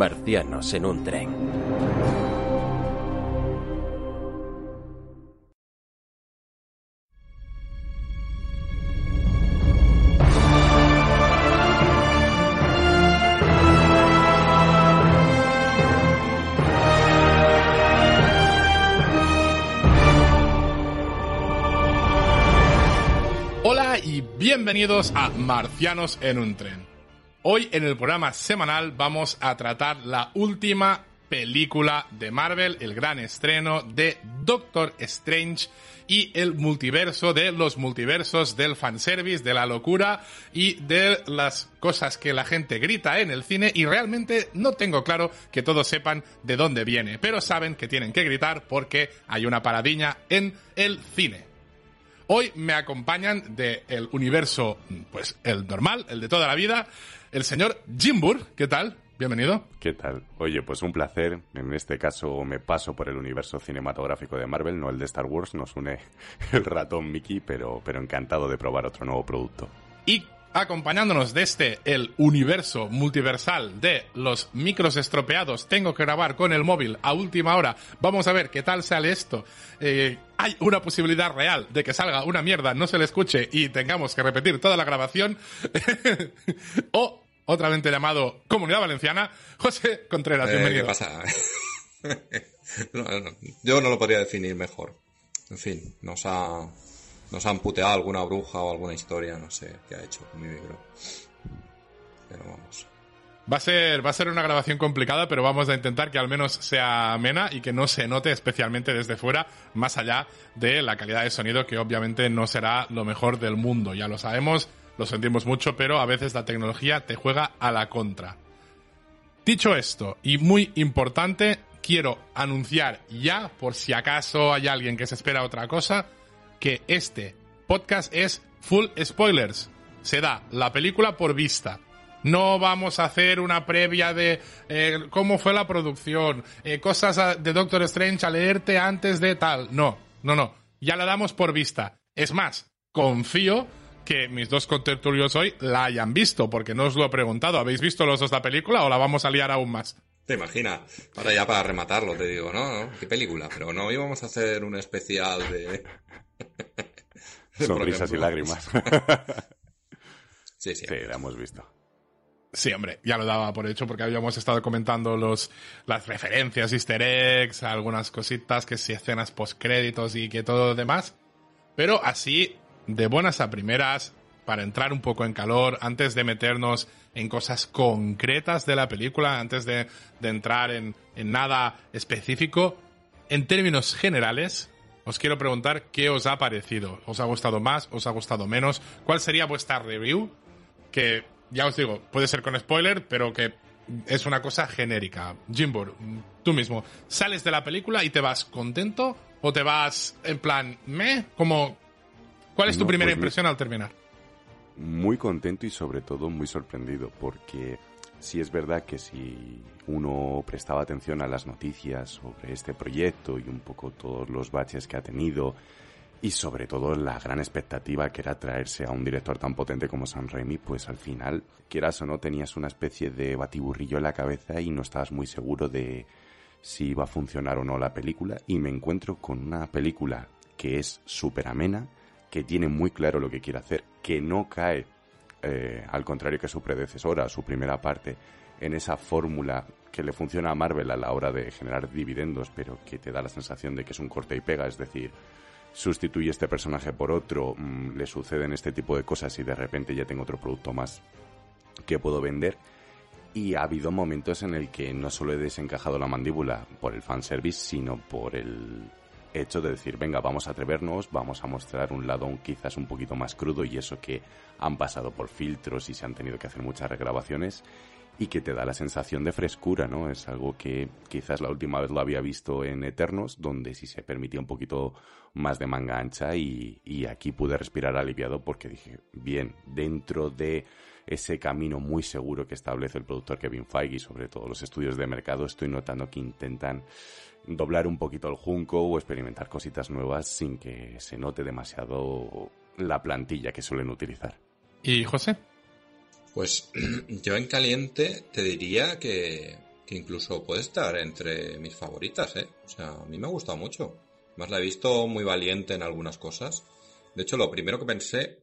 Marcianos en un tren. Hola y bienvenidos a Marcianos en un tren. Hoy en el programa semanal vamos a tratar la última película de Marvel, el gran estreno de Doctor Strange y el multiverso de los multiversos del fanservice, de la locura y de las cosas que la gente grita en el cine y realmente no tengo claro que todos sepan de dónde viene, pero saben que tienen que gritar porque hay una paradiña en el cine. Hoy me acompañan del universo, pues el normal, el de toda la vida, el señor Jimbur. ¿Qué tal? Bienvenido. ¿Qué tal? Oye, pues un placer. En este caso me paso por el universo cinematográfico de Marvel, no el de Star Wars. Nos une el ratón Mickey, pero, pero encantado de probar otro nuevo producto. Y acompañándonos desde el universo multiversal de los micros estropeados, tengo que grabar con el móvil a última hora. Vamos a ver qué tal sale esto. Eh, hay una posibilidad real de que salga una mierda, no se le escuche y tengamos que repetir toda la grabación. o otra vez llamado Comunidad Valenciana, José Contreras, Eh, bienvenido. ¿Qué pasa? No, no, yo no lo podría definir mejor. En fin, nos ha, nos han puteado alguna bruja o alguna historia, no sé qué ha hecho con mi micro. Pero vamos. Va a ser, va a ser una grabación complicada, pero vamos a intentar que al menos sea amena y que no se note especialmente desde fuera, más allá de la calidad de sonido, que obviamente no será lo mejor del mundo. Ya lo sabemos, lo sentimos mucho, pero a veces la tecnología te juega a la contra. Dicho esto, y muy importante, quiero anunciar ya, por si acaso hay alguien que se espera otra cosa, que este podcast es full spoilers. Se da la película por vista. No vamos a hacer una previa de eh, cómo fue la producción, eh, cosas a- de Doctor Strange a leerte antes de tal. No, no, no. Ya la damos por vista. Es más, confío que mis dos contertulios hoy la hayan visto, porque no os lo he preguntado. ¿Habéis visto los dos la película o la vamos a liar aún más? Te imaginas, ahora ya para rematarlo te digo, ¿no? ¿no? ¿Qué película? Pero no íbamos a hacer un especial de... Sonrisas y lágrimas. Sí, sí. sí, la hemos visto. Sí, hombre, ya lo daba por hecho porque habíamos estado comentando los, las referencias, easter eggs, algunas cositas, que si escenas postcréditos y que todo lo demás. Pero así, de buenas a primeras, para entrar un poco en calor, antes de meternos en cosas concretas de la película, antes de, de entrar en, en nada específico, en términos generales, os quiero preguntar qué os ha parecido. ¿Os ha gustado más? ¿Os ha gustado menos? ¿Cuál sería vuestra review? que ya os digo, puede ser con spoiler, pero que es una cosa genérica. Jimbur, tú mismo, ¿sales de la película y te vas contento o te vas en plan, me? Como, ¿Cuál es tu No, primera pues impresión al terminar? Muy contento y sobre todo muy sorprendido porque sí es verdad que si uno prestaba atención a las noticias sobre este proyecto y un poco todos los baches que ha tenido y sobre todo la gran expectativa que era traerse a un director tan potente como Sam Raimi, pues al final, quieras o no, tenías una especie de batiburrillo en la cabeza y no estabas muy seguro de si iba a funcionar o no la película. Y me encuentro con una película que es súper amena, que tiene muy claro lo que quiere hacer, que no cae, eh, al contrario que su predecesora, su primera parte, en esa fórmula que le funciona a Marvel a la hora de generar dividendos, pero que te da la sensación de que es un corte y pega, es decir, sustituye este personaje por otro, mm, le suceden este tipo de cosas y de repente ya tengo otro producto más que puedo vender. Y ha habido momentos en el que no solo he desencajado la mandíbula por el fanservice, sino por el hecho de decir, venga, vamos a atrevernos, vamos a mostrar un lado quizás un poquito más crudo y eso que han pasado por filtros y se han tenido que hacer muchas regrabaciones y que te da la sensación de frescura, ¿no? Es algo que quizás la última vez lo había visto en Eternos, donde sí se permitía un poquito más de manga ancha y, y aquí pude respirar aliviado porque dije, bien, dentro de ese camino muy seguro que establece el productor Kevin Feige y sobre todo los estudios de mercado, estoy notando que intentan doblar un poquito el junco o experimentar cositas nuevas sin que se note demasiado la plantilla que suelen utilizar. ¿Y José? Pues yo en caliente te diría que, incluso puede estar entre mis favoritas, ¿eh? O sea, a mí me ha gustado mucho. Más la he visto muy valiente en algunas cosas. De hecho, lo primero que pensé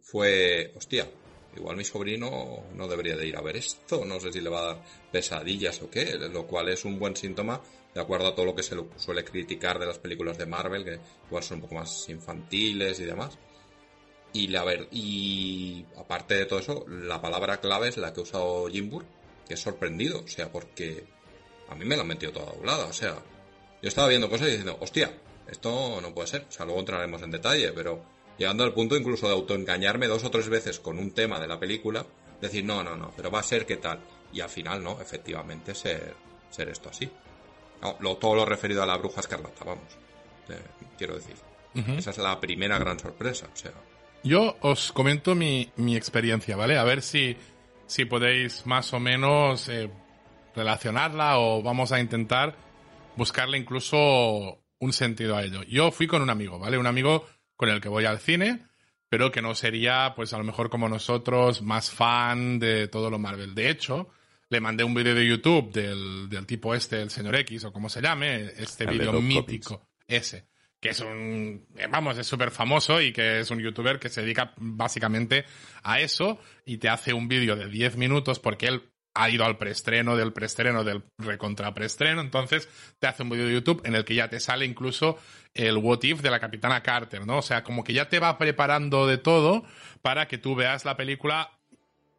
fue, hostia, igual mi sobrino no debería de ir a ver esto, no sé si le va a dar pesadillas o qué, lo cual es un buen síntoma de acuerdo a todo lo que se suele criticar de las películas de Marvel, que igual son un poco más infantiles y demás. Y, la ver, y aparte de todo eso, la palabra clave es la que ha usado Jimbur, que es sorprendido, o sea, porque a mí me la han metido toda doblada, o sea, yo estaba viendo cosas y diciendo, hostia, esto no puede ser, o sea, luego entraremos en detalle, pero llegando al punto incluso de autoengañarme dos o tres veces con un tema de la película, decir, no, no, no, pero va a ser que tal, y al final no, efectivamente ser, ser esto así. lo, todo lo referido a la bruja escarlata, vamos, quiero decir. Esa es la primera gran sorpresa, o sea. Yo os comento mi, mi experiencia, ¿vale? A ver si, si podéis más o menos eh, relacionarla o vamos a intentar buscarle incluso un sentido a ello. Yo fui con un amigo, ¿vale? Un amigo con el que voy al cine, pero que no sería, pues a lo mejor como nosotros, más fan de todo lo Marvel. De hecho, le mandé un vídeo de YouTube del, del tipo este, el señor X, o como se llame, este vídeo mítico, ese que es un, vamos, es súper famoso y que es un youtuber que se dedica básicamente a eso y te hace un vídeo de 10 minutos porque él ha ido al preestreno del preestreno del recontra preestreno, entonces te hace un vídeo de YouTube en el que ya te sale incluso el what if de la capitana Carter, ¿no? O sea, como que ya te va preparando de todo para que tú veas la película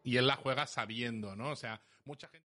y él la juega sabiendo, ¿no? O sea, mucha gente